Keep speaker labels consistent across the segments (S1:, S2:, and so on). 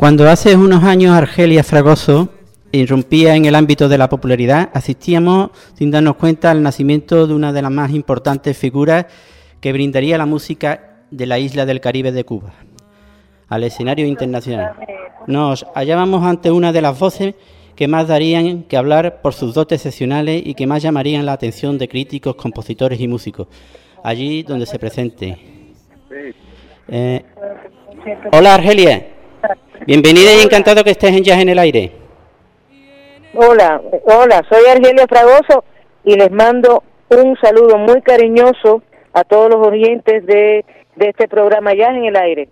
S1: Cuando hace unos años Argelia Fragoso irrumpía en el ámbito de la popularidad, asistíamos sin darnos cuenta al nacimiento de una de las más importantes figuras que brindaría la música de la isla del Caribe de Cuba, al escenario internacional. Nos hallábamos ante una de las voces que más darían que hablar por sus dotes excepcionales y que más llamarían la atención de críticos, compositores y músicos, allí donde se presente. Eh, hola Argelia. Bienvenida y encantado que estés en Jazz en el Aire.
S2: Hola, hola, soy Argelia Fragoso y les mando un saludo muy cariñoso a todos los oyentes de, este programa Jazz en el Aire.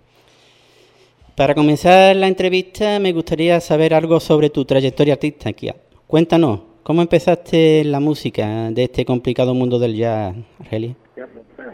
S1: Para comenzar la entrevista me gustaría saber algo sobre tu trayectoria artística. Cuéntanos, ¿cómo empezaste la música de este complicado mundo del jazz, Argelia?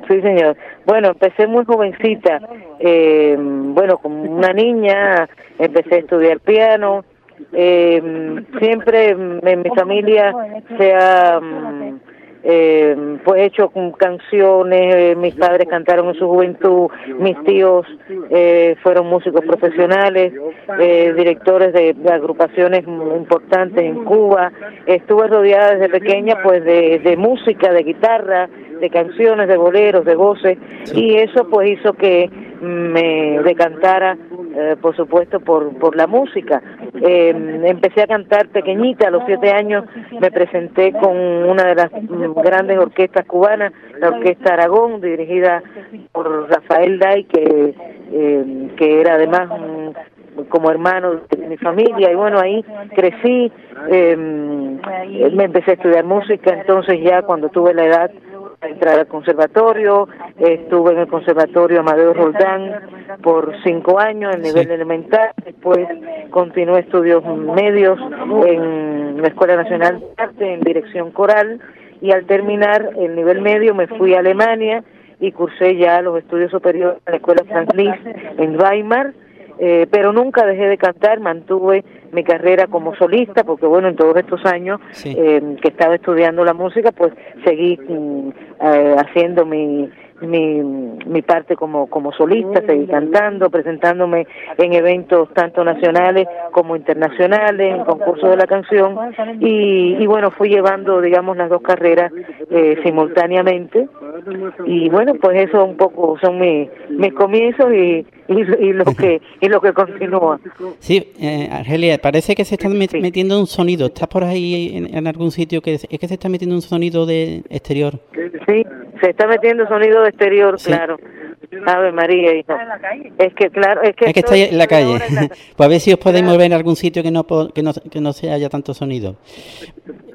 S2: Sí, señor. Bueno, empecé muy jovencita. Eh, bueno, como una niña, empecé a estudiar piano. Eh, siempre en mi familia se ha mm, eh, pues hecho con canciones, eh, mis padres cantaron en su juventud, mis tíos eh, fueron músicos profesionales, eh, directores de, agrupaciones importantes en Cuba, estuve rodeada desde pequeña pues de, de música, de guitarra, de canciones, de boleros, de voces, y eso pues hizo que me decantara, eh, por supuesto, por, por la música. Eh, empecé a cantar pequeñita, a los siete años me presenté con una de las grandes orquestas cubanas, la Orquesta Aragón, dirigida por Rafael Day, que, eh, que era además como hermano de mi familia y bueno ahí crecí me empecé a estudiar música entonces ya cuando tuve la edad entrar al conservatorio, estuve en el conservatorio Amadeo Roldán por cinco años, en nivel elemental, después continué estudios medios en la Escuela Nacional de Arte en dirección coral. Y al terminar el nivel medio me fui a Alemania y cursé ya los estudios superiores en la Escuela Franz Liszt en Weimar. Eh, pero nunca dejé de cantar, mantuve mi carrera como solista, porque bueno, en todos estos años eh, que estaba estudiando la música, pues seguí mm, eh, haciendo mi, mi, mi parte como, como solista, seguí cantando, presentándome en eventos tanto nacionales como internacionales, en concursos de la canción, y, y bueno, fui llevando, digamos, las dos carreras eh, simultáneamente, y bueno, pues eso un poco son mis, mis comienzos y, y, lo que y lo que continúa.
S1: Sí, eh, Argelia, parece que se está metiendo un sonido, ¿estás por ahí en, algún sitio que es que se está metiendo un sonido de exterior?
S2: Sí, se está metiendo sonido de exterior, claro. Ave María, hijo. Es que, claro, es que,
S1: es que está en la calle. pues a ver si os podéis mover en algún sitio que no, que no, que no se haya tanto sonido.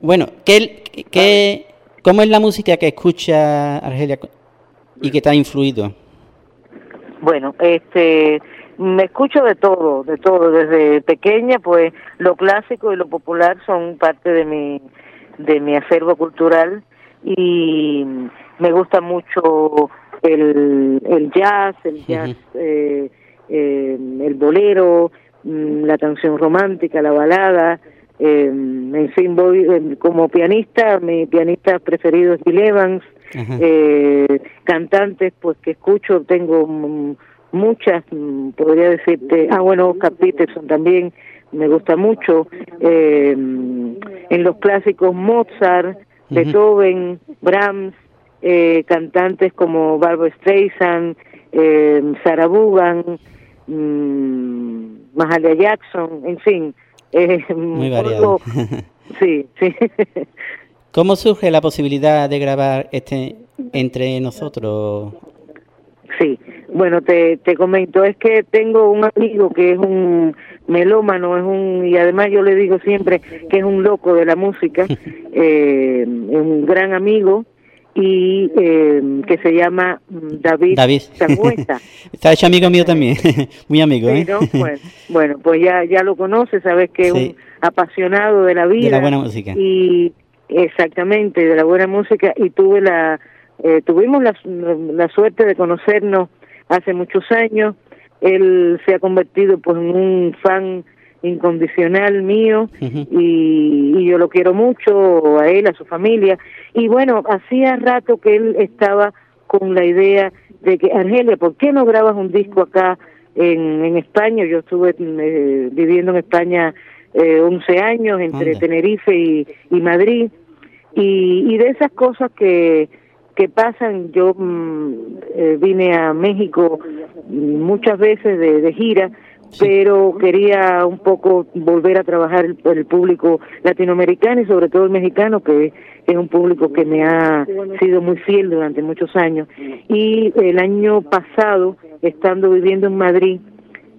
S1: Bueno, ¿qué, qué, ¿cómo es la música que escucha Argelia y que te ha influido?
S2: Bueno, este, me escucho de todo, de todo. Desde pequeña, pues lo clásico y lo popular son parte de mi, de mi acervo cultural y me gusta mucho el, el jazz, el jazz, eh, eh, el bolero, mm, la canción romántica, la balada. Eh, en fin, voy eh, como pianista, mi pianista preferido es Bill Evans. Cantantes, pues que escucho, tengo muchas, mm, podría decirte, ah, bueno, Oscar Peterson también me gusta mucho. Eh, en los clásicos Mozart, Beethoven, Brahms, eh, cantantes como Barbara Streisand, eh, Sarah Vaughan, mmm, Mahalia Jackson, en fin.
S1: Eh, Muy variado.
S2: sí, sí.
S1: ¿Cómo surge la posibilidad de grabar este entre nosotros?
S2: Sí, bueno, te, te comento, es que tengo un amigo que es un melómano, es un, y además yo le digo siempre que es un loco de la música, eh, es un gran amigo, y eh, que se llama mm, David,
S1: David. Está hecho amigo mío también, muy amigo. ¿eh?
S2: Bueno, pues ya, ya lo conoces, sabes que es un apasionado de la vida.
S1: De la buena música.
S2: Y exactamente, de la buena música, y tuve la, eh, tuvimos la, la suerte de conocernos hace muchos años. Él se ha convertido pues en un fan incondicional mío y, yo lo quiero mucho a él, a su familia. Y bueno, hacía rato que él estaba con la idea de que, Argelia, ¿por qué no grabas un disco acá en, España, yo estuve eh, viviendo en España eh, 11 años entre Tenerife y, Madrid, y, de esas cosas que, que pasan, yo mm, eh, vine a México muchas veces de, gira, pero quería un poco volver a trabajar por el público latinoamericano y sobre todo el mexicano, que es un público que me ha sido muy fiel durante muchos años. Y el año pasado, estando viviendo en Madrid,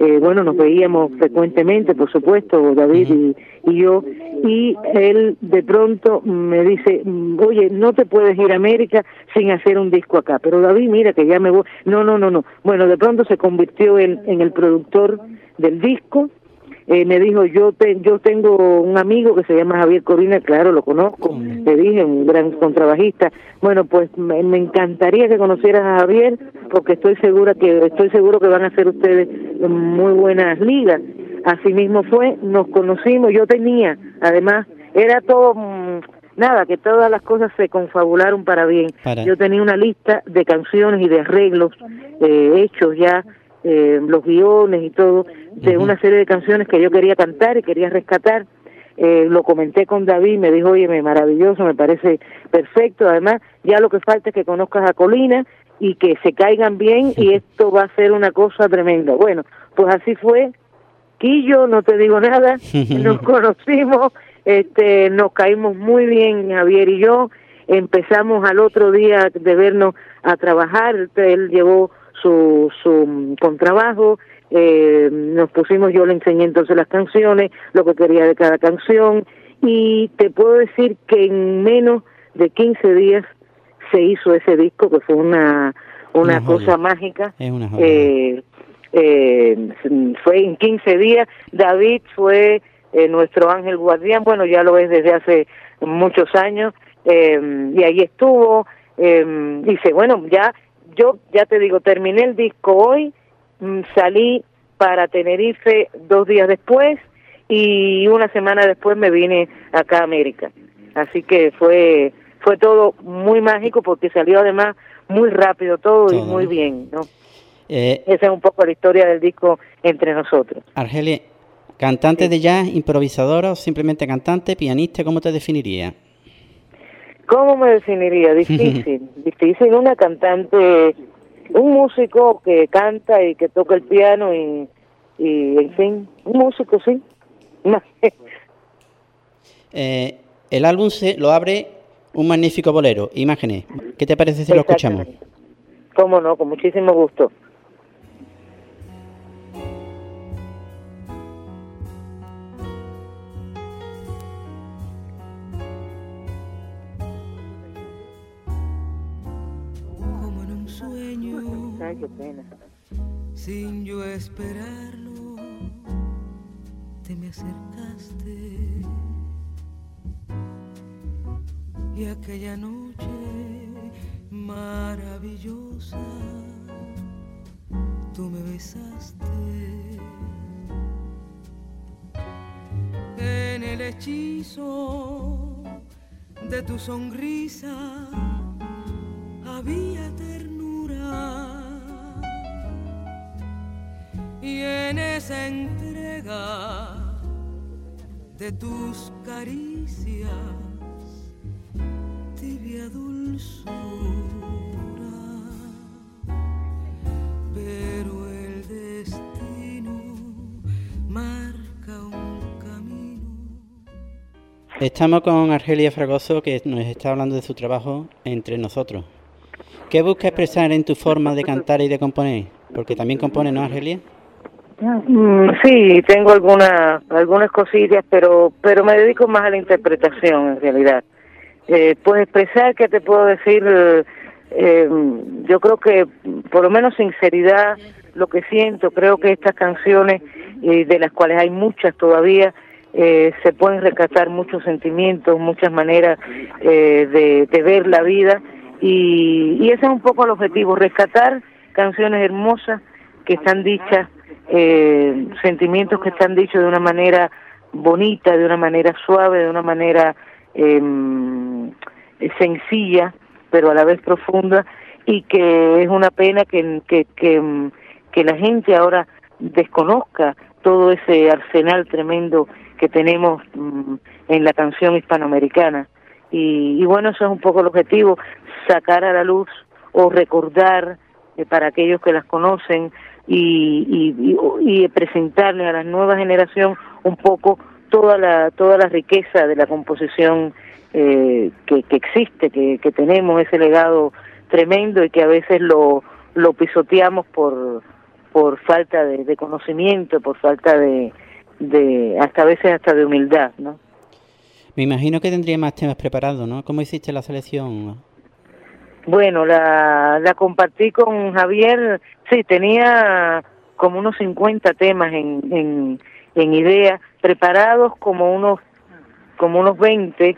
S2: eh, bueno, nos veíamos frecuentemente, por supuesto, David y, yo, y él de pronto me dice, oye, no te puedes ir a América sin hacer un disco acá, pero David, mira que ya me voy, no, no, no, no, bueno, de pronto se convirtió él en el productor del disco, eh, me dijo, yo te, yo tengo un amigo que se llama Javier Corina, claro, lo conozco, le dije, un gran contrabajista. Bueno, pues me, encantaría que conocieras a Javier, porque estoy segura que estoy seguro que van a ser ustedes muy buenas ligas. Así mismo fue, nos conocimos, yo tenía, además, era todo mm, nada, que todas las cosas se confabularon para bien. Yo tenía una lista de canciones y de arreglos eh, hechos ya eh, los guiones y todo, de una serie de canciones que yo quería cantar y quería rescatar. Eh, lo comenté con David, me dijo, oye, me maravilloso, me parece perfecto. Además, ya lo que falta es que conozcas a Colina y que se caigan bien y esto va a ser una cosa tremenda. Bueno, pues así fue. Quillo, no te digo nada, nos conocimos, este, nos caímos muy bien Javier y yo, empezamos al otro día de vernos a trabajar, él llevó su, su contrabajo, eh, nos pusimos, yo le enseñé entonces las canciones, lo que quería de cada canción, y te puedo decir que en menos de 15 días se hizo ese disco, que fue una, una, cosa mágica. eh, eh, fue en 15 días, David fue eh, nuestro ángel guardián, bueno, ya lo es desde hace muchos años, eh, y ahí estuvo, eh, dice, bueno, ya yo ya te digo, terminé el disco hoy, salí para Tenerife dos días después y una semana después me vine acá a América. Así que fue fue todo muy mágico porque salió además muy rápido todo, y muy bien, ¿no? Eh, Esa es un poco la historia del disco entre nosotros.
S1: Argelia, ¿cantante de jazz, improvisadora o simplemente cantante, pianista, cómo te definiría?
S2: ¿Cómo me definiría? Difícil, difícil. Una cantante, un músico que canta y que toca el piano y, y en fin, un músico, sí.
S1: eh, el álbum se lo abre un magnífico bolero, Imágenes. ¿Qué te parece si lo escuchamos?
S2: Cómo no, con muchísimo gusto.
S3: Sin yo esperarlo, te me acercaste. Y aquella noche maravillosa, tú me besaste. En el hechizo de tu sonrisa había ternura y en esa entrega de tus caricias tibia dulzura pero el destino marca un camino
S1: Estamos con Argelia Fragoso que nos está hablando de su trabajo entre nosotros. ¿Qué busca expresar en tu forma de cantar y de componer? Porque también compone, ¿no, Argelia?
S2: Mm, sí, tengo algunas algunas cosillas, pero pero me dedico más a la interpretación en realidad. Eh, pues expresar, ¿qué te puedo decir? Eh, yo creo que por lo menos sinceridad, lo que siento, creo que estas canciones, eh, de las cuales hay muchas todavía, eh, se pueden rescatar muchos sentimientos, muchas maneras eh, de, ver la vida y, y ese es un poco el objetivo, rescatar canciones hermosas que están dichas eh, sentimientos que están dichos de una manera bonita, de una manera suave, de una manera em, sencilla, pero a la vez profunda, y que es una pena que, que, que, que la gente ahora desconozca todo ese arsenal tremendo que tenemos mm, en la canción hispanoamericana. Y, y, bueno, eso es un poco el objetivo, sacar a la luz o recordar eh, para aquellos que las conocen y, y, y, presentarle a la nueva generación un poco toda la toda la riqueza de la composición eh, que, que existe, que, que tenemos ese legado tremendo y que a veces lo, lo pisoteamos por, por falta de, de conocimiento, por falta de, de, hasta a veces hasta de humildad, ¿no?
S1: Me imagino que tendría más temas preparados, ¿no? ¿Cómo hiciste la selección?
S2: Bueno, la, la compartí con Javier, sí, tenía como unos 50 temas en, en, en idea, preparados como unos, como unos 20,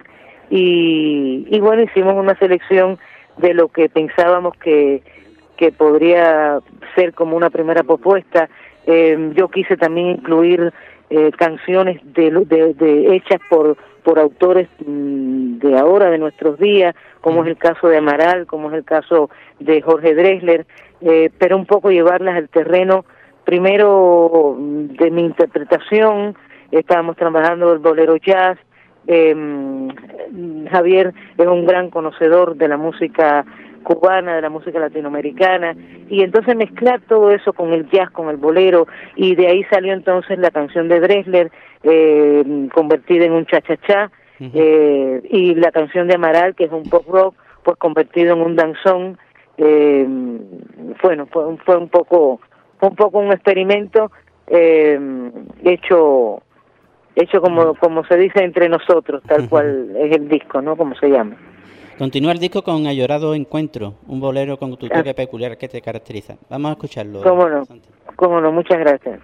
S2: y, y bueno, hicimos una selección de lo que pensábamos que, que podría ser como una primera propuesta. Eh, yo quise también incluir eh, canciones de, de, de, hechas por por autores mmm, de ahora, de nuestros días, como es el caso de Amaral, como es el caso de Jorge Dresler, eh, pero un poco llevarlas al terreno, primero de mi interpretación, estábamos trabajando el bolero jazz, eh, Javier es un gran conocedor de la música cubana, de la música latinoamericana, y entonces mezclar todo eso con el jazz, con el bolero, y de ahí salió entonces la canción de Dresler, eh, convertida en un cha-cha-cha, uh -huh. eh, y la canción de Amaral, que es un pop rock, pues convertido en un danzón, eh, bueno, fue, fue un poco fue un poco un experimento eh, hecho hecho como como se dice entre nosotros, tal cual es el disco, ¿no? Como se llama.
S1: Continúa el disco con Ayorado Encuentro, un bolero con tu toque ah. peculiar que te caracteriza. Vamos a escucharlo.
S2: Cómo no, cómo no, muchas gracias.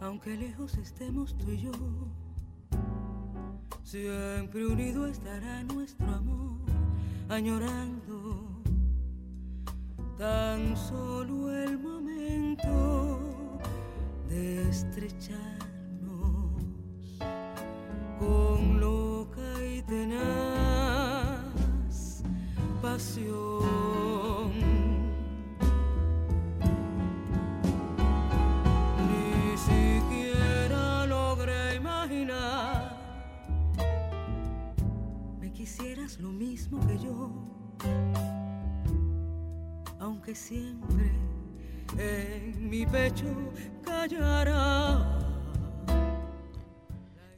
S3: Aunque lejos estemos tú y yo, siempre unido estará nuestro amor, añorando tan solo el momento de estrecharnos con loca y tenaz pasión. Ni siquiera logré imaginar me quisieras lo mismo que yo aunque siempre en mi pecho callará.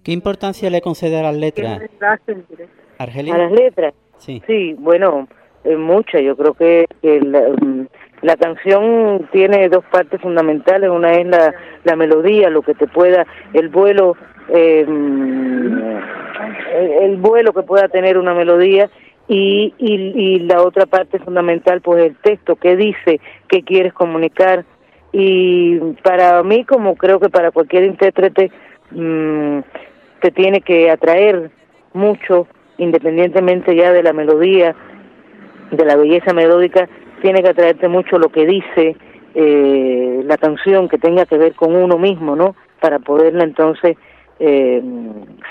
S1: ¿Qué importancia le concede a las letras?
S2: ¿Argelia? A las letras.
S1: Sí,
S2: sí bueno, eh, mucha. Yo creo que, que la, la, canción tiene dos partes fundamentales. Una es la, la melodía, lo que te pueda, el vuelo, eh, el, el vuelo que pueda tener una melodía y, y, y la otra parte fundamental pues el texto que dice que quieres comunicar. Y para mí como creo que para cualquier intérprete mmm, te tiene que atraer mucho independientemente ya de la melodía de la belleza melódica tiene que atraerte mucho lo que dice eh, la canción que tenga que ver con uno mismo no para poderla entonces eh,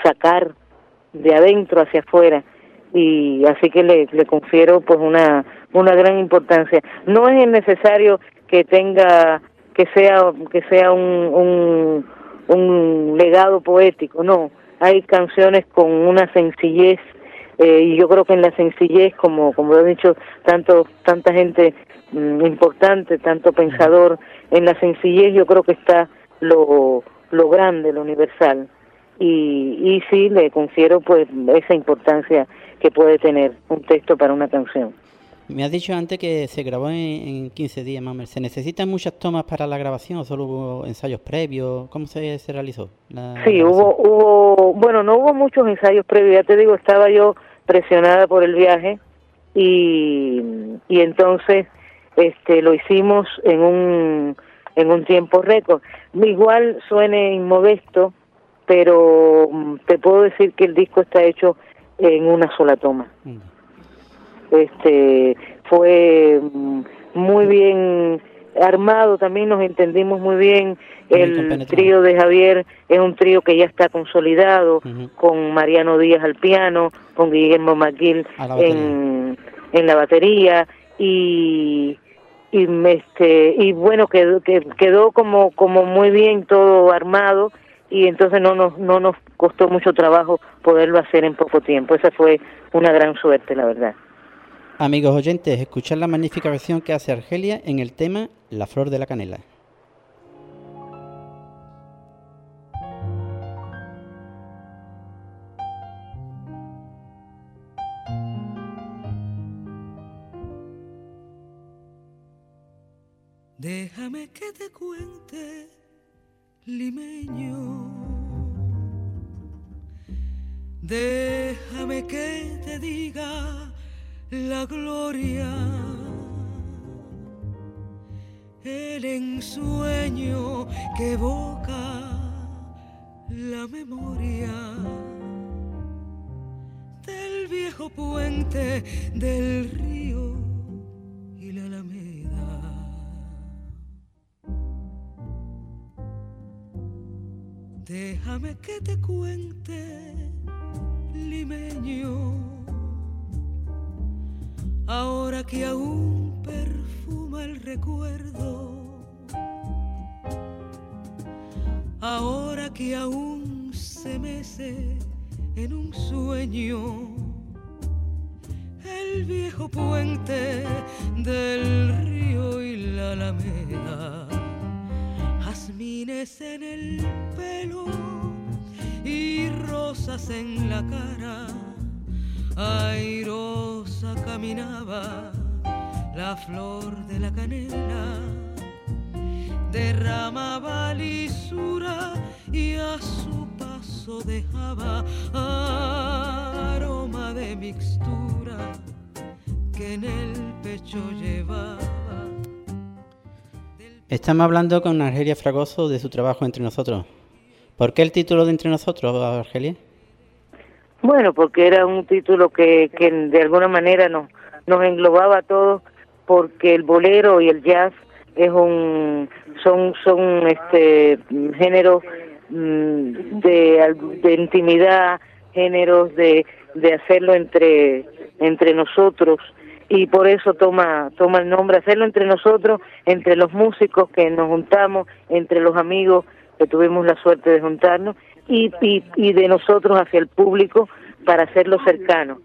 S2: sacar de adentro hacia afuera y así que le, le confiero pues una una gran importancia. No es necesario que tenga que sea que sea un, un legado poético no. Hay canciones con una sencillez eh, y yo creo que en la sencillez como como he dicho tanto tanta gente mmm, importante tanto pensador en la sencillez yo creo que está lo lo grande lo universal. Y y sí le confiero pues esa importancia que puede tener un texto para una canción.
S1: Me has dicho antes que se grabó en, en 15 días menos. ¿Se necesitan muchas tomas para la grabación o solo hubo ensayos previos? ¿Cómo se, se realizó?
S2: La sí, grabación? hubo, hubo, bueno, no hubo muchos ensayos previos. Ya te digo, estaba yo presionada por el viaje y, y entonces este lo hicimos en un en un tiempo récord. Igual suene inmodesto, pero mm, te puedo decir que el disco está hecho en una sola toma. Este fue muy bien armado también nos entendimos muy bien. El trío de Javier es un trío que ya está consolidado, con Mariano Díaz al piano, con Guillermo McGill en, en la batería. Y y este y bueno quedó quedó como como muy bien todo armado y entonces no nos no nos costó mucho trabajo poderlo hacer en poco tiempo. Esa fue una gran suerte la verdad.
S1: Amigos oyentes escuchar la magnífica versión que hace Argelia en el tema La flor de la canela.
S3: Déjame que te cuente, limeño. Déjame que te diga la gloria, el ensueño que evoca la memoria del viejo puente del río y la alameda. Déjame que te cuente, limeño, ahora que aún perfuma el recuerdo, ahora que aún se mece en un sueño. El viejo puente del río y la alameda. Jazmines en el pelo rosas en la cara. Airosa caminaba la flor de la canela, derramaba lisura y a su paso dejaba aroma de mixtura que en el pecho llevaba
S1: Estamos hablando con Argelia Fragoso de su trabajo entre nosotros. ¿Por qué el título de Entre nosotros, Argelia?
S2: Bueno, porque era un título que, que de alguna manera nos, nos englobaba a todos, porque el bolero y el jazz es un son son este géneros mm, de, de intimidad, géneros de, de hacerlo entre entre nosotros y por eso toma toma el nombre hacerlo entre nosotros entre los músicos que nos juntamos entre los amigos que tuvimos la suerte de juntarnos y, y, de nosotros hacia el público para hacerlo cercano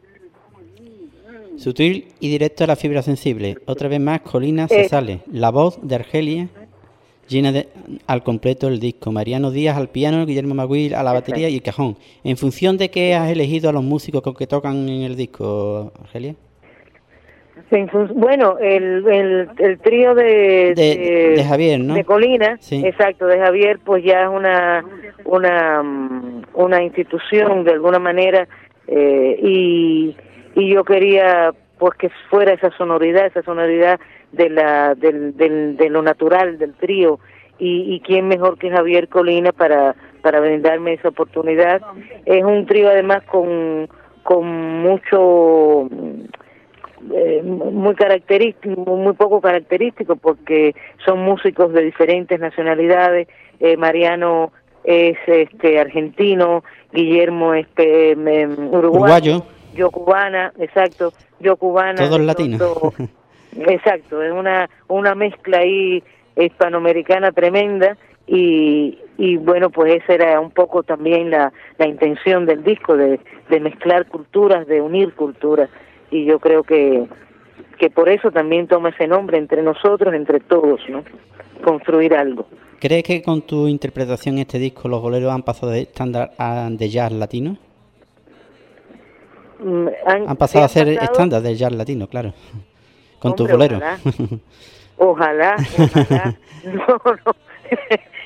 S1: Sutil y directo a la fibra sensible. Otra vez más, Colina se sale. La voz de Argelia llena de, al completo el disco. Mariano Díaz al piano, Guillermo Maguil a la batería y el cajón. ¿En función de qué has elegido a los músicos que tocan en el disco, Argelia?
S2: Bueno, el, el, el trío de,
S1: de, Javier, ¿no?
S2: De Colina, exacto, de Javier, pues ya es una, una, mm, una institución de alguna manera eh, y, y yo quería pues que fuera esa sonoridad, esa sonoridad de, la, del, del, de lo natural del trío y, y quién mejor que Javier Colina para, para brindarme esa oportunidad. Es un trío además con, con mucho eh, muy característico, muy poco característico porque son músicos de diferentes nacionalidades. Eh, Mariano es este argentino, Guillermo es uruguayo, yo cubana, exacto, yo cubana.
S1: Todos latinos.
S2: exacto, es una una mezcla ahí hispanoamericana tremenda y, y bueno, pues esa era un poco también la, la intención del disco, de, de mezclar culturas, de unir culturas y yo creo que, que por eso también toma ese nombre entre nosotros, entre todos, ¿no? Construir algo.
S1: ¿Crees que con tu interpretación este disco los boleros han pasado de estándar a de jazz latino? Mm, han, pasado a ser estándar de jazz latino, claro. Con tu bolero.
S2: Ojalá, ojalá. no, no.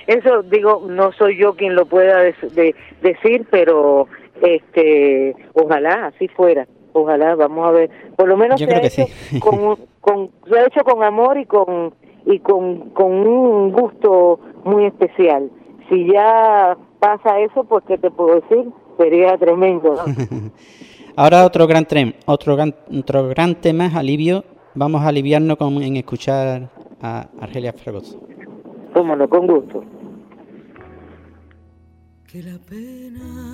S2: Eso digo, no soy yo quien lo pueda decir, pero este, ojalá así fuera ojalá, vamos a ver. Por lo menos se, ha hecho con, con, se ha hecho con amor y con y con, con un gusto muy especial. Si ya pasa eso, pues qué te puedo decir, sería tremendo.
S1: Ahora otro gran tren, otro gran, otro gran tema, alivio. Vamos a aliviarnos con, en escuchar a Argelia Fragoso.
S2: Cómo no, con gusto.
S3: Que la pena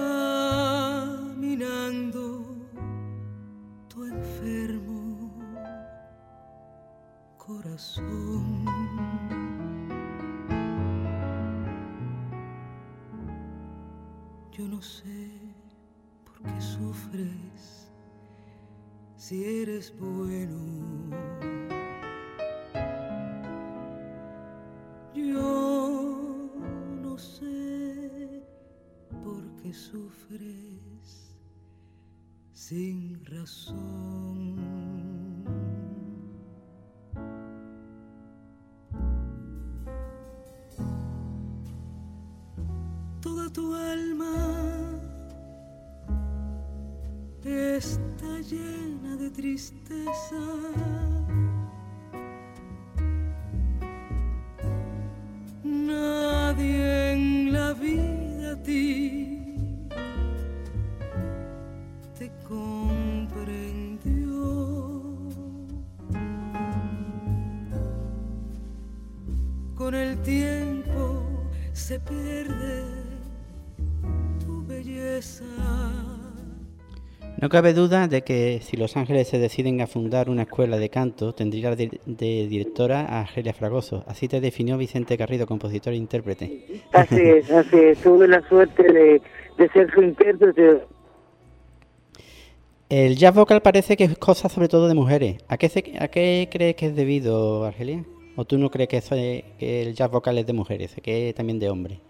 S3: va minando tu enfermo corazón. Yo no sé por qué sufres si eres bueno. Sufres sin razón.
S1: No cabe duda de que si Los Ángeles se deciden a fundar una escuela de canto, tendría de, de directora a Argelia Fragoso. Así te definió Vicente Garrido, compositor e intérprete.
S2: Así es, así es. Tuve la suerte de, de ser su intérprete.
S1: El jazz vocal parece que es cosa sobre todo de mujeres. ¿A qué, se- a qué crees que es debido, Argelia? ¿O tú no crees que, eso es- que el jazz vocal es de mujeres, que es también de hombres?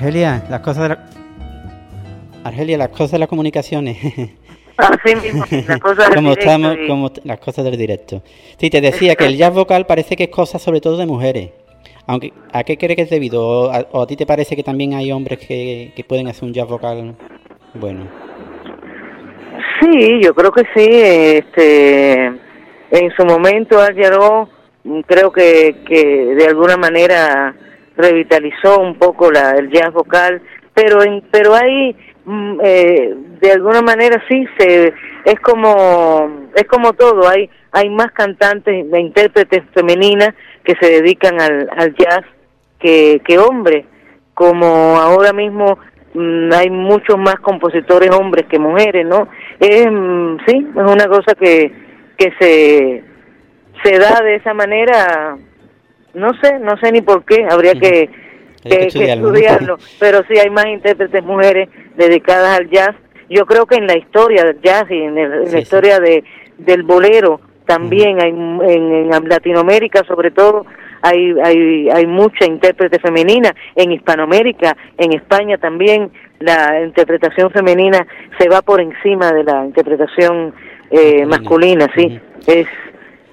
S1: Argelia, las cosas de la... Argelia, las cosas de las comunicaciones.
S2: Así mismo, las cosas del
S1: como
S2: directo
S1: estamos,
S2: y-
S1: como las cosas del directo. Sí, te decía que el jazz vocal parece que es cosa sobre todo de mujeres. Aunque, ¿a qué crees que es debido? ¿O a, o a ti te parece que también hay hombres que, que pueden hacer un jazz vocal bueno?
S2: Sí, yo creo que sí. Este, en su momento Al mm, creo que, que de alguna manera revitalizó un poco la, el jazz vocal, pero en, pero hay mm, eh, de alguna manera sí se es como es como todo. Hay hay más cantantes, e intérpretes femeninas que se dedican al, al jazz que, que hombres. Como ahora mismo mm, hay muchos más compositores hombres que mujeres, ¿no? Es, mm, sí, es una cosa que, que se, se da de esa manera, no sé, no sé ni por qué, habría que,
S1: que estudiarlo.
S2: pero sí hay más intérpretes mujeres dedicadas al jazz. Yo creo que en la historia del jazz y en, el- en
S1: Sí,
S2: la
S1: sí.
S2: historia de, del bolero también hay en, en Latinoamérica sobre todo hay hay hay mucha intérprete femenina en Hispanoamérica en España también la interpretación femenina se va por encima de la interpretación eh,
S1: Masculina.
S2: sí es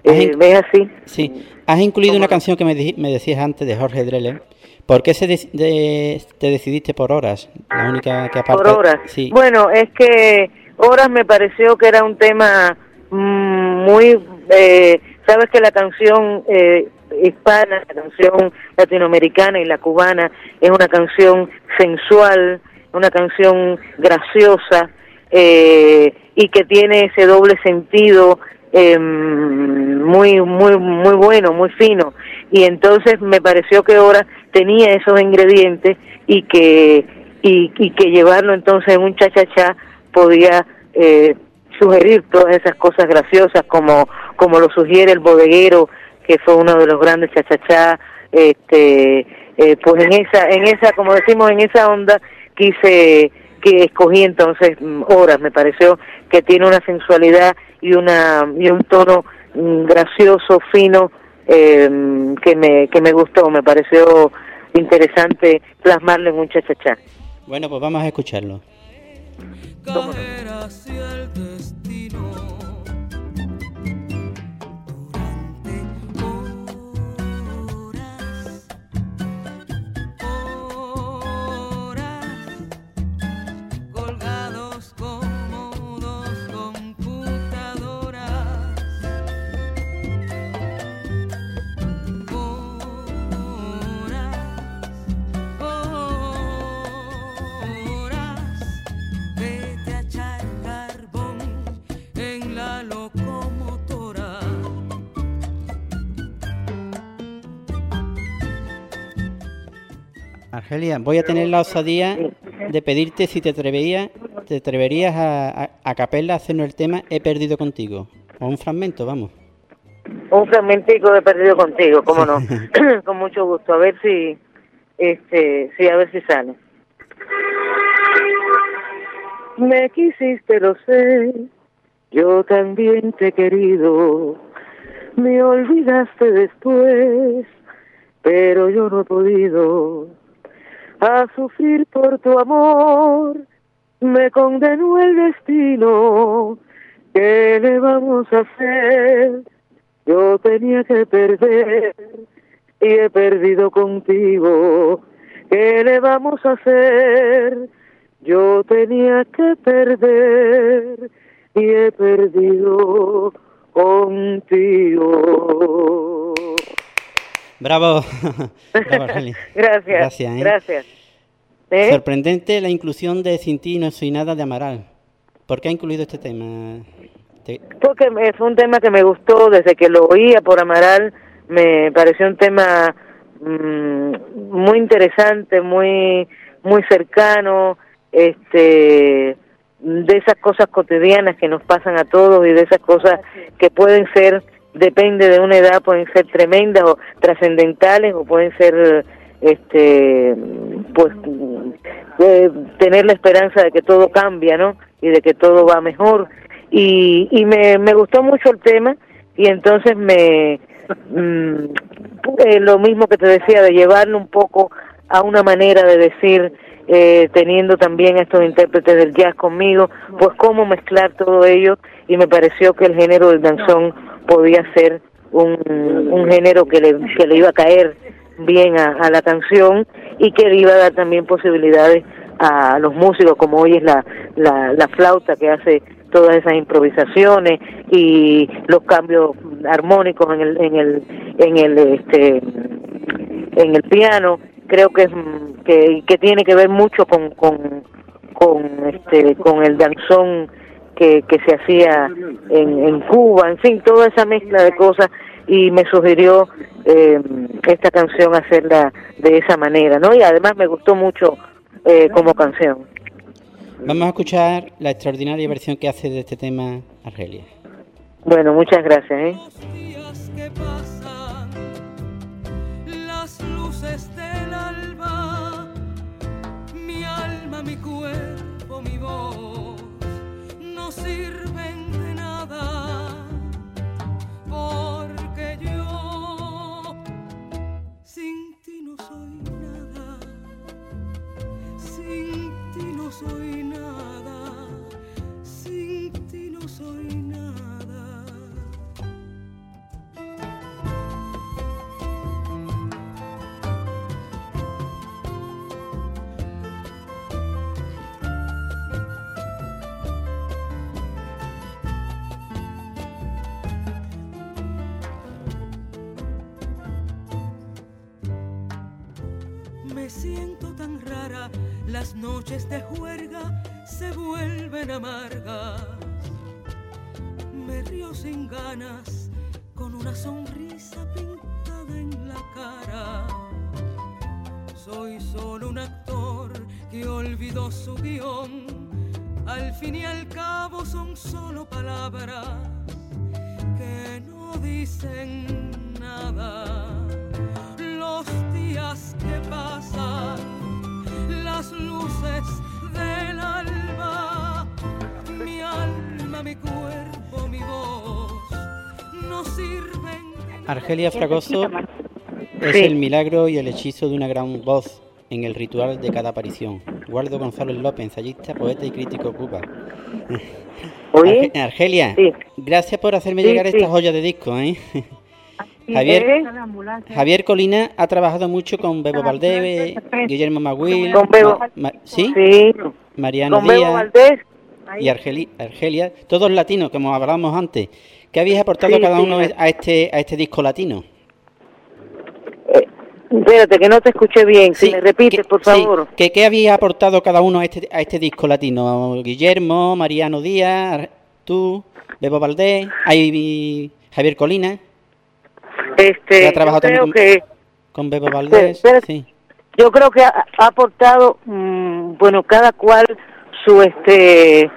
S2: eh, es así
S1: Sí, has incluido
S2: ¿Cómo
S1: una canción que me, me decías antes de Jorge Drelle. ¿Por qué se dec- de- te decidiste por horas? La única que aparte...
S2: por horas.
S1: Sí,
S2: Bueno, es que horas me pareció que era un tema mm, muy, eh, sabes que la canción eh, hispana, la canción latinoamericana y la cubana es una canción sensual, una canción graciosa eh, y que tiene ese doble sentido em, muy, muy, muy bueno, muy fino. Y entonces me pareció que ahora tenía esos ingredientes y que, y, que llevarlo entonces en un cha-cha-cha podía eh, sugerir todas esas cosas graciosas como, como lo sugiere el bodeguero, que fue uno de los grandes cha-cha-cha, este, eh, pues en esa, en esa, como decimos, en esa onda quise que escogí entonces mm, horas, me pareció que tiene una sensualidad y una y un tono gracioso, fino, eh, que me que me gustó, me pareció interesante plasmarlo en un cha-cha-cha.
S1: Bueno, pues vamos a escucharlo. Argelia, voy a tener la osadía de pedirte si te atreverías, te atreverías a, a, capella a hacernos el tema He perdido contigo. O un fragmento, vamos.
S2: Un fragmentico He perdido contigo, cómo no. Con mucho gusto. A ver si, este, sí, a ver si sale. Me quisiste, lo sé, yo también te he querido. Me olvidaste después, pero yo no he podido a sufrir por tu amor. Me condenó el destino. ¿Qué le vamos a hacer? Yo tenía que perder y he perdido contigo. ¿Qué le vamos a hacer? Yo tenía que perder y he perdido contigo.
S1: Bravo.
S2: gracias. Gracias.
S1: ¿eh? ¿Eh? Sorprendente la inclusión de Sin ti no soy nada de Amaral. ¿Por qué ha incluido este tema?
S2: Porque es un tema que me gustó desde que lo oía por Amaral. Me pareció un tema mm, muy interesante, muy muy cercano, este de esas cosas cotidianas que nos pasan a todos y de esas cosas que pueden ser depende de una edad, pueden ser tremendas o trascendentales o pueden ser, este, pues, eh, tener la esperanza de que todo cambia, ¿no? Y de que todo va mejor. Y, y me, me gustó mucho el tema y entonces me, mm, eh, lo mismo que te decía, de llevarlo un poco a una manera de decir, eh, teniendo también estos intérpretes del jazz conmigo, pues cómo mezclar todo ello y me pareció que el género del danzón podía ser un, género que le, que le iba a caer bien a, la canción y que le iba a dar también posibilidades a los músicos como hoy es la, la, la flauta que hace todas esas improvisaciones y los cambios armónicos en el en el en el este en el piano. Creo que es que, que tiene que ver mucho con con con este con el danzón que, que se hacía en, en Cuba, en fin, toda esa mezcla de cosas y me sugirió eh, esta canción hacerla de esa manera, ¿no? Y además me gustó mucho eh, como canción.
S1: Vamos a escuchar la extraordinaria versión que hace de este tema Argelia.
S2: Bueno, muchas gracias. ¿eh?
S3: Las luces del alba, mi alma, mi cuerpo, mi voz sirven de juerga se vuelven amargas. me río sin ganas, con una sonrisa pintada en la cara. Soy solo un actor que olvidó su guion. Al fin y al cabo son solo palabras que no dicen nada. Los días que pasan, las luces del alba, mi alma, mi cuerpo, mi voz, no sirven.
S1: Argelia Fragoso es el milagro y el hechizo de una gran voz en el ritual de cada aparición. Guardo González López, ensayista, poeta y crítico Cuba. Argelia,
S2: Sí.
S1: gracias por hacerme
S2: Sí,
S1: llegar
S2: sí.
S1: esta joya de disco, ¿eh? Javier. Javier Colina ha trabajado mucho con Bebo Valdés, Guillermo Maguil,
S2: Con Bebo.
S1: Ma- Ma- ¿sí?
S2: sí,
S1: Mariano
S2: con Bebo
S1: Díaz
S2: Valdés.
S1: y Argeli- Argelia, todos latinos, como hablábamos antes. ¿Qué habéis aportado
S2: Sí,
S1: cada uno a este, a este disco latino?
S2: Eh, espérate, que no te escuché bien. Si me repites,
S1: ¿qué-
S2: por favor.
S1: ¿qué, qué habéis aportado cada uno a este, a este disco latino? Guillermo, Mariano Díaz, tú, Bebo Valdés, hay Javier Colina,
S2: Este, yo creo
S1: también
S2: que
S1: con Bebo Valdés.
S2: espera.
S1: Sí.
S2: yo creo que ha, ha aportado mm, bueno cada cual su este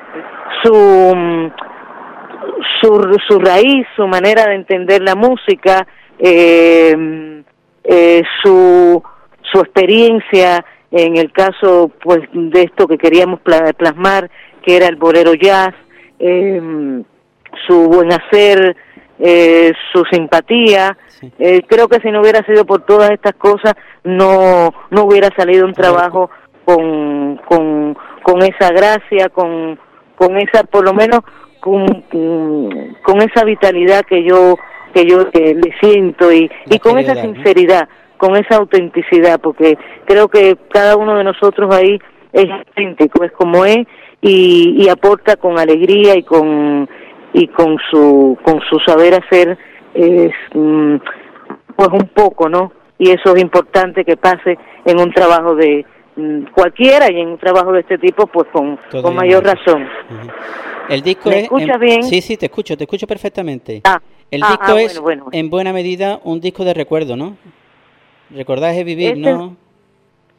S2: su mm, su, su raíz su manera de entender la música eh, mm, eh, su su experiencia en el caso pues de esto que queríamos pla- plasmar que era el bolero jazz eh, su buen hacer eh, su simpatía.
S1: Sí.
S2: eh, creo que si no hubiera sido por todas estas cosas, no, no hubiera salido un trabajo con, con, con esa gracia, con, con esa, por lo menos, con, con, esa vitalidad que yo, que yo eh, le siento y, y con esa sinceridad, con esa autenticidad, porque creo que cada uno de nosotros ahí es auténtico, es como es y, y aporta con alegría y con y con su con su saber hacer es mm, pues un poco no y eso es importante que pase en un trabajo de mm, cualquiera y en un trabajo de este tipo pues con, con mayor razón.
S1: El disco
S2: ¿Me
S1: es.
S2: escuchas
S1: en-
S2: bien?
S1: Sí, sí, te escucho, te escucho perfectamente.
S2: ah
S1: El
S2: ah,
S1: disco
S2: ah,
S1: es,
S2: bueno, bueno.
S1: en buena medida, un disco de recuerdo, ¿no? Recordáis de vivir,
S2: Este-
S1: ¿no?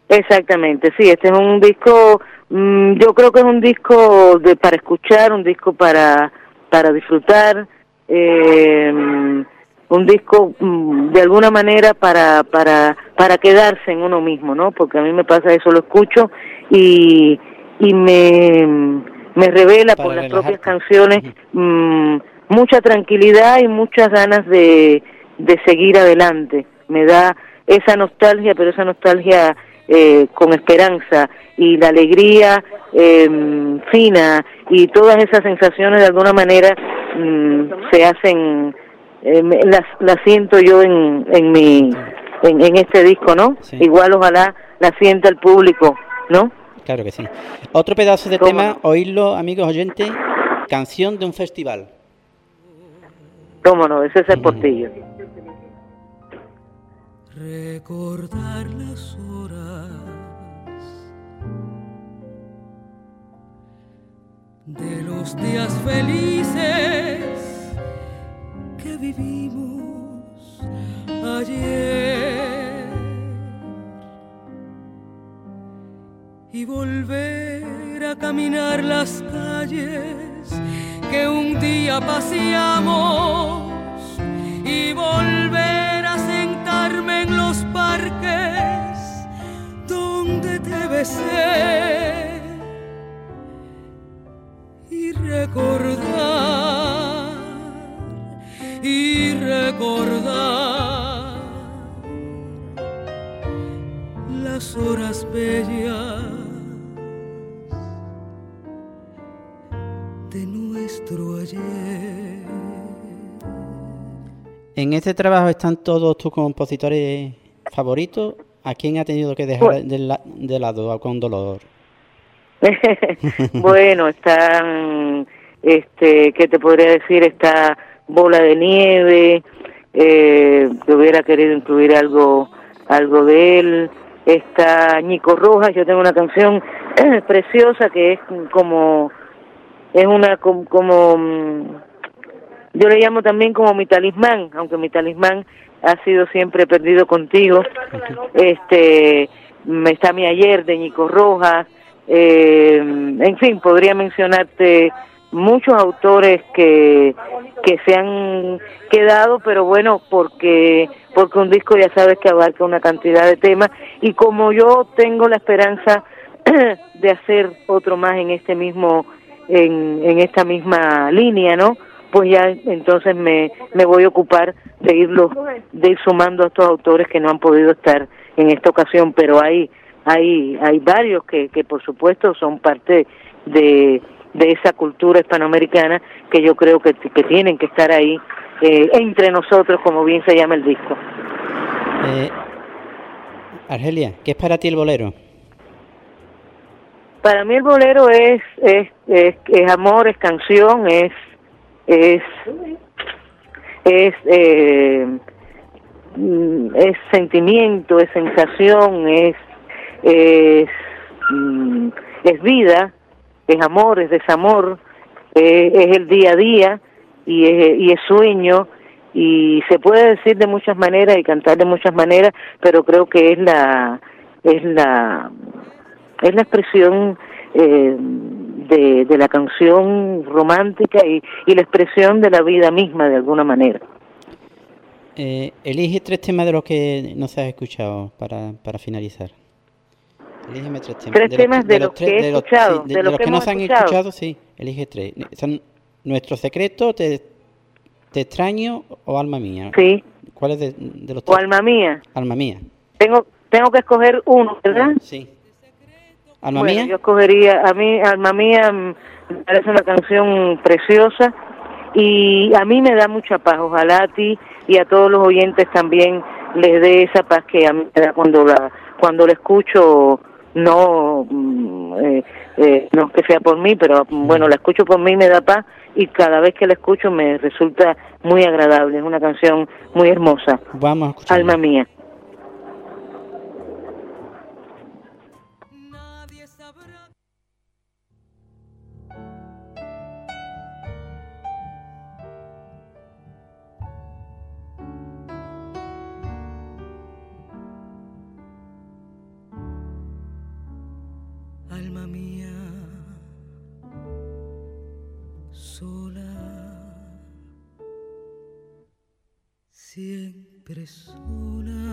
S2: Exactamente, sí, este es un disco, mm, yo creo que es un disco de para escuchar, un disco para para disfrutar, eh, un disco mm, de alguna manera para para para quedarse en uno mismo, ¿no? Porque a mí me pasa eso, lo escucho y y me me revela por las
S1: relajarte.
S2: propias canciones mm, mucha tranquilidad y muchas ganas de de seguir adelante. Me da esa nostalgia, pero esa nostalgia eh, con esperanza y la alegría eh, fina y todas esas sensaciones de alguna manera mm, se hacen, eh, me- las, las siento yo en, en mi en, en este disco, ¿no?
S1: Sí.
S2: Igual ojalá la sienta el público, ¿no?
S1: Claro que sí. Otro pedazo de
S2: ¿Cómo
S1: tema, oírlo, amigos oyentes, canción de un festival.
S2: Cómo no, ese es el portillo.
S3: Recordar las horas de los días felices que vivimos ayer. Y volver a caminar las calles que un día paseamos y volver y recordar y recordar las horas bellas de nuestro ayer.
S1: En este trabajo están todos tus compositores favoritos. ¿A quién ha tenido que dejar
S2: Bueno.
S1: de, la- de lado con dolor?
S2: bueno, están, este, ¿qué te podría decir? Está Bola de Nieve, eh, que hubiera querido incluir algo, algo de él. Está Ñico Rojas, yo tengo una canción preciosa que es como, es una com- como, mm, yo le llamo también como mi talismán, aunque mi talismán ha sido siempre perdido contigo. Este, mm, está mi ayer de Nico Rojas, eh, en fin, podría mencionarte muchos autores que, que se han quedado, pero bueno, porque porque un disco ya sabes que abarca una cantidad de temas y como yo tengo la esperanza de hacer otro más en este mismo en, en esta misma línea, ¿no? Pues ya entonces me, me voy a ocupar de irlo de ir sumando a estos autores que no han podido estar en esta ocasión, pero hay hay hay varios que que por supuesto son parte de de esa cultura hispanoamericana que yo creo que, que tienen que estar ahí eh, entre nosotros, como bien se llama el disco.
S1: Eh, Argelia, ¿qué es para ti el bolero?
S2: Para mí el bolero es es, es, es amor, es canción, es es es eh, mm, es sentimiento, es sensación, es es, mm, es vida, es amor, es desamor, eh, es el día a día y es, y es sueño. Y se puede decir de muchas maneras y cantar de muchas maneras, pero creo que es la es la es la expresión eh, de, de la canción romántica y, y la expresión de la vida misma de alguna manera.
S1: Eh, elige tres temas de los que no se has escuchado para, para finalizar. Elígeme tres temas.
S2: Tres temas de los que he
S1: de los-
S2: escuchado,
S1: de,
S2: de
S1: de
S2: los
S1: los
S2: que
S1: que no
S2: hemos
S1: se han
S2: escuchado.
S1: sí, elige tres. Son Nuestro Secreto, Te, te Extraño o Alma Mía.
S2: Sí,
S1: ¿Cuál es de, de los
S2: o
S1: tres?
S2: alma mía.
S1: Alma Mía.
S2: Tengo tengo que escoger uno, ¿verdad?
S1: Sí. Alma
S2: bueno,
S1: Mía.
S2: yo escogería, a mí, Alma Mía mm, me parece una canción preciosa y a mí me da mucha paz. Ojalá a ti y a todos los oyentes también les dé esa paz que a mí me da cuando la, cuando la escucho, no, mm, eh, eh, no que sea por mí, pero mm, bueno, la escucho por mí me da paz y cada vez que la escucho me resulta muy agradable. Es una canción muy hermosa.
S1: Vamos a escuchar.
S2: Alma Mía.
S3: Siempre sola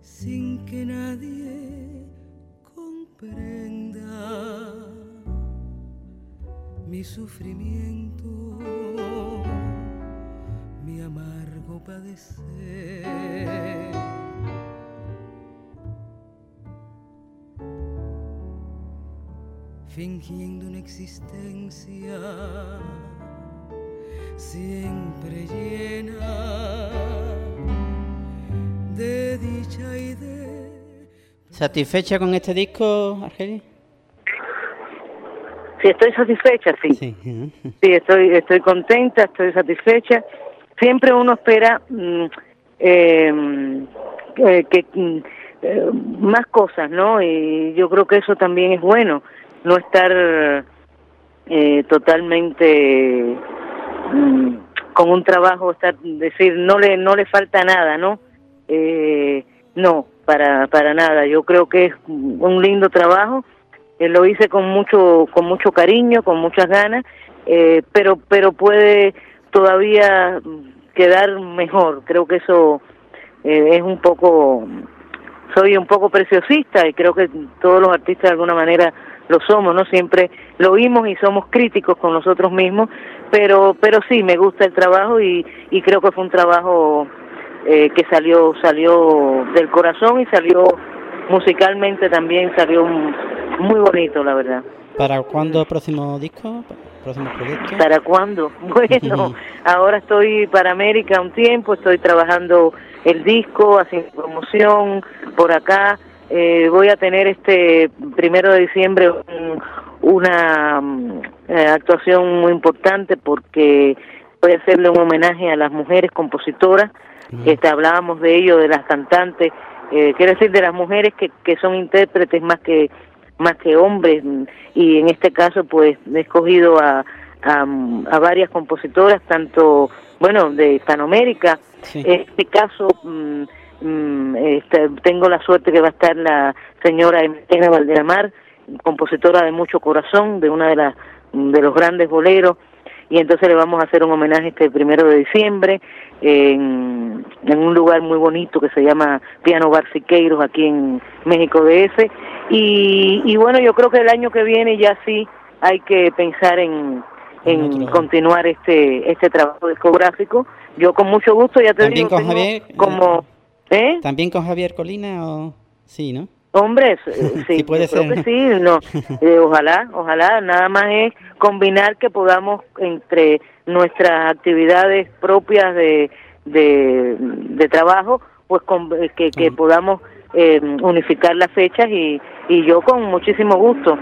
S3: sin que nadie comprenda mi sufrimiento, mi amargo padecer. Fingiendo una existencia siempre llena de dicha y de
S1: ¿Satisfecha con este disco, Argelia?
S2: Si estoy satisfecha, sí.
S1: Sí.
S2: Sí, estoy, estoy contenta, estoy satisfecha. Siempre uno espera mm, eh, eh, que mm, eh, más cosas, ¿no? Y yo creo que eso también es bueno, no estar eh, totalmente con un trabajo, estar decir no le no le falta nada, ¿no? Eh, no, para para nada. Yo creo que es un lindo trabajo. Eh, lo hice con mucho con mucho cariño, con muchas ganas, eh, pero pero puede todavía quedar mejor. Creo que eso eh, es un poco soy un poco preciosista y creo que todos los artistas de alguna manera lo somos, ¿no? Siempre lo oímos y somos críticos con nosotros mismos, pero pero sí me gusta el trabajo y, y creo que fue un trabajo eh, que salió salió del corazón y salió musicalmente también salió muy bonito, la verdad.
S1: ¿Para cuándo próximo disco? ¿Próximo proyecto?
S2: ¿Para cuándo? Bueno, ahora estoy para América un tiempo, estoy trabajando el disco, haciendo promoción por acá. Eh, voy a tener este primero de diciembre un- una mm, eh, actuación muy importante porque voy a hacerle un homenaje a las mujeres compositoras. Este, hablábamos de ello, de las cantantes, eh, quiero decir, de las mujeres que, que son intérpretes más que más que hombres y en este caso pues he escogido a, a, a varias compositoras, tanto, bueno, de Hispanoamérica.
S1: Sí.
S2: En este caso mm, este, tengo la suerte que va a estar la señora Emiliana Valderamar, compositora de mucho corazón, de una de las de los grandes boleros, y entonces le vamos a hacer un homenaje este primero de diciembre en, en un lugar muy bonito que se llama Piano Bar Siqueiros aquí en México DF y, y bueno yo creo que el año que viene ya sí hay que pensar en, en continuar este este trabajo discográfico. Yo con mucho gusto ya te
S1: ¿También
S2: digo como ¿eh?
S1: ¿También con Javier Colina o...? Sí, ¿no?
S2: Hombres, eh, sí,
S1: Sí, puede
S2: creo
S1: ser.
S2: que sí, no, eh, ojalá, ojalá, nada más es combinar que podamos entre nuestras actividades propias de, de, de trabajo, pues con- que, que podamos eh, unificar las fechas y, y yo con muchísimo gusto.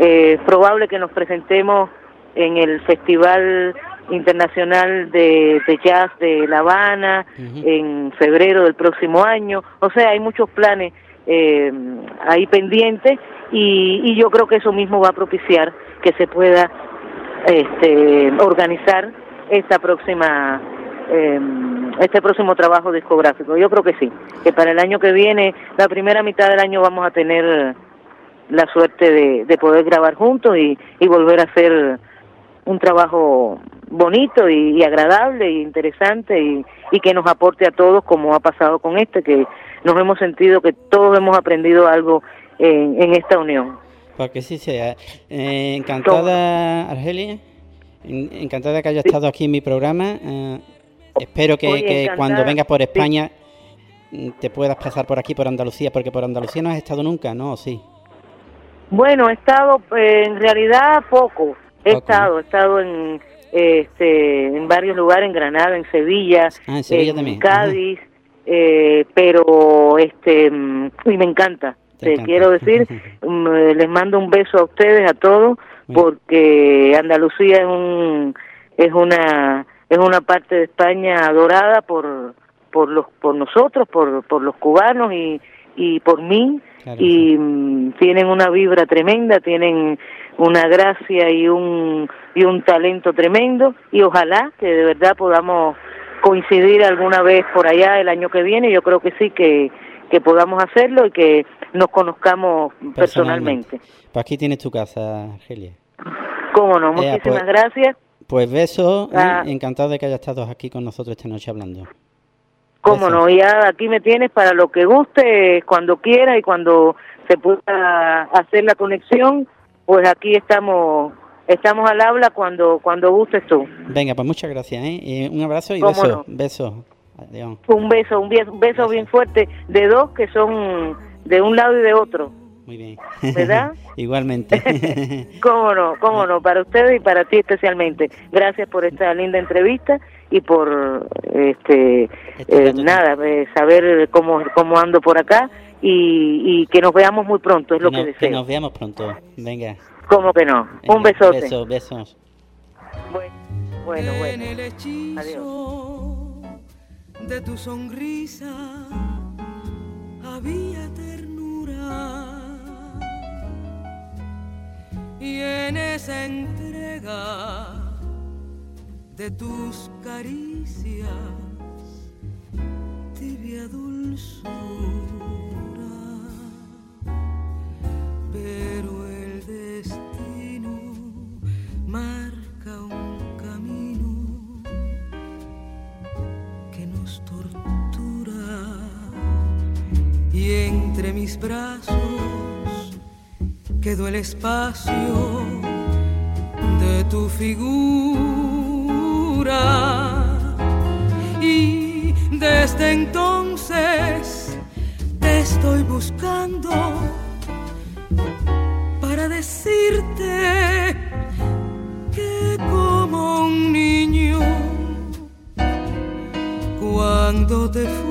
S2: Eh, es probable que nos presentemos en el Festival Internacional de, de Jazz de La Habana en febrero del próximo año. O sea, hay muchos planes eh, ahí pendientes y, y yo creo que eso mismo va a propiciar que se pueda este, organizar esta próxima eh, este próximo trabajo discográfico. Yo creo que sí, que para el año que viene, la primera mitad del año vamos a tener la suerte de, de poder grabar juntos y, y volver a hacer un trabajo bonito y, y agradable e interesante y, y que nos aporte a todos como ha pasado con este, que nos hemos sentido que todos hemos aprendido algo en, en esta unión.
S1: Porque sí sea. Eh, encantada, Argelia. En- encantada que haya estado aquí en mi programa. eh, espero que,
S2: Oye,
S1: que cuando vengas por. España mm, te puedas pasar por aquí, por Andalucía, porque por Andalucía no has estado nunca, ¿no? ¿O Sí.
S2: Bueno, he estado eh, en realidad poco. He
S1: Poco,
S2: estado, he estado en este en varios lugares, en Granada, en Sevilla,
S1: Ah, en Sevilla.
S2: Cádiz, eh, pero este mm, y me encanta.
S1: Te
S2: Te
S1: encanta.
S2: quiero decir, mm, les mando un beso a ustedes a todos porque Andalucía es un es una es una parte de España adorada por por los por nosotros, por por los cubanos y y por mí
S1: Claro,
S2: y mm, tienen una vibra tremenda, tienen una gracia y un y un talento tremendo y ojalá que de verdad podamos coincidir alguna vez por allá el año que viene, yo creo que sí que que podamos hacerlo y que nos conozcamos personalmente.
S1: Pues aquí tienes tu casa, Argelia.
S2: Cómo no,
S1: Ea,
S2: muchísimas
S1: pues-
S2: gracias.
S1: Pues besos, ¿eh?
S2: Ah.
S1: encantado de que hayas estado aquí con nosotros esta noche hablando.
S2: Cómo
S1: besos.
S2: no, ya aquí me tienes para lo que guste, cuando quiera y cuando se pueda hacer la conexión, pues aquí estamos estamos al habla cuando cuando gustes tú.
S1: Venga, pues muchas gracias, ¿eh? Un abrazo y besos,
S2: no.
S1: Adiós.
S2: Un beso, un bien- un beso bien fuerte de dos que son de un lado y de otro.
S1: Muy bien.
S2: ¿Verdad?
S1: Igualmente.
S2: Cómo no, cómo no, para ustedes y para ti especialmente. Gracias por esta linda entrevista y por este
S1: Este
S2: eh, nada, eh, saber cómo cómo ando por acá y, y que nos veamos muy pronto, es lo
S1: que,
S2: que
S1: nos, que
S2: deseo.
S1: nos veamos pronto. Venga.
S2: ¿Cómo que no? Un
S1: venga,
S2: besote.
S1: Besos, besos.
S2: Bueno, bueno,
S3: En
S2: bueno.
S3: el hechizo de tu sonrisa había ternura y en esa entrega de tus caricias tibia dulzura brazos quedó el espacio de tu figura. Y desde entonces te estoy buscando para decirte que como un niño cuando te fuiste